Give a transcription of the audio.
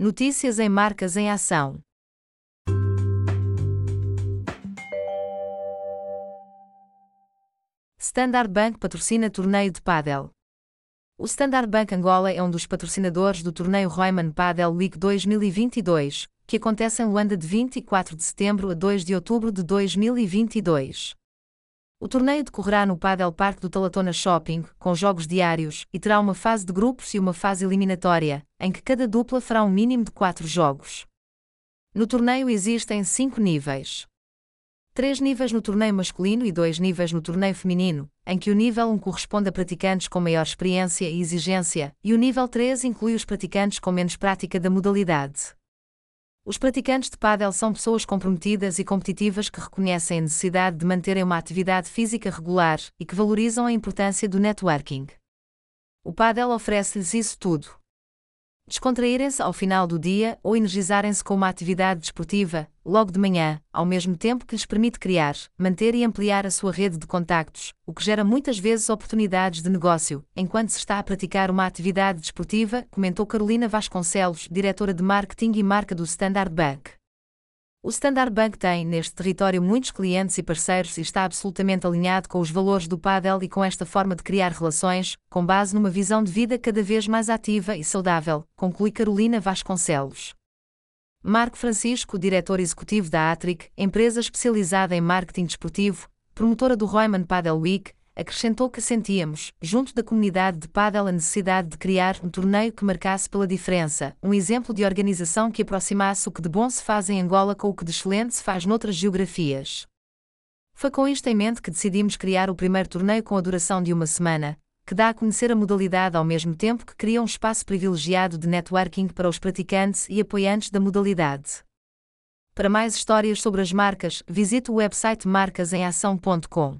Notícias em marcas em ação. Standard Bank patrocina torneio de pádel. O Standard Bank Angola é um dos patrocinadores do torneio Royman Padel Week 2022, que acontece em Luanda de 24 de setembro a 2 de outubro de 2022. O torneio decorrerá no Padel Park do Talatona Shopping, com jogos diários, e terá uma fase de grupos e uma fase eliminatória, em que cada dupla fará um mínimo de quatro jogos. No torneio existem cinco níveis. Três níveis no torneio masculino e dois níveis no torneio feminino, em que o nível 1 corresponde a praticantes com maior experiência e exigência, e o nível 3 inclui os praticantes com menos prática da modalidade. Os praticantes de pádel são pessoas comprometidas e competitivas que reconhecem a necessidade de manterem uma atividade física regular e que valorizam a importância do networking. O pádel oferece-lhes isso tudo. Descontraírem-se ao final do dia ou energizarem-se com uma atividade desportiva, logo de manhã, ao mesmo tempo que lhes permite criar, manter e ampliar a sua rede de contactos, o que gera muitas vezes oportunidades de negócio, enquanto se está a praticar uma atividade desportiva, comentou Carolina Vasconcelos, diretora de marketing e marca do Standard Bank. O Standard Bank tem, neste território, muitos clientes e parceiros e está absolutamente alinhado com os valores do Padel e com esta forma de criar relações, com base numa visão de vida cada vez mais ativa e saudável, conclui Carolina Vasconcelos. Marco Francisco, diretor executivo da Atric, empresa especializada em marketing desportivo, promotora do Royman Padel Week, acrescentou que sentíamos, junto da comunidade de Padel, a necessidade de criar um torneio que marcasse pela diferença, um exemplo de organização que aproximasse o que de bom se faz em Angola com o que de excelente se faz noutras geografias. Foi com isto em mente que decidimos criar o primeiro torneio com a duração de uma semana, que dá a conhecer a modalidade ao mesmo tempo que cria um espaço privilegiado de networking para os praticantes e apoiantes da modalidade. Para mais histórias sobre as marcas, visite o website marcasemação.com.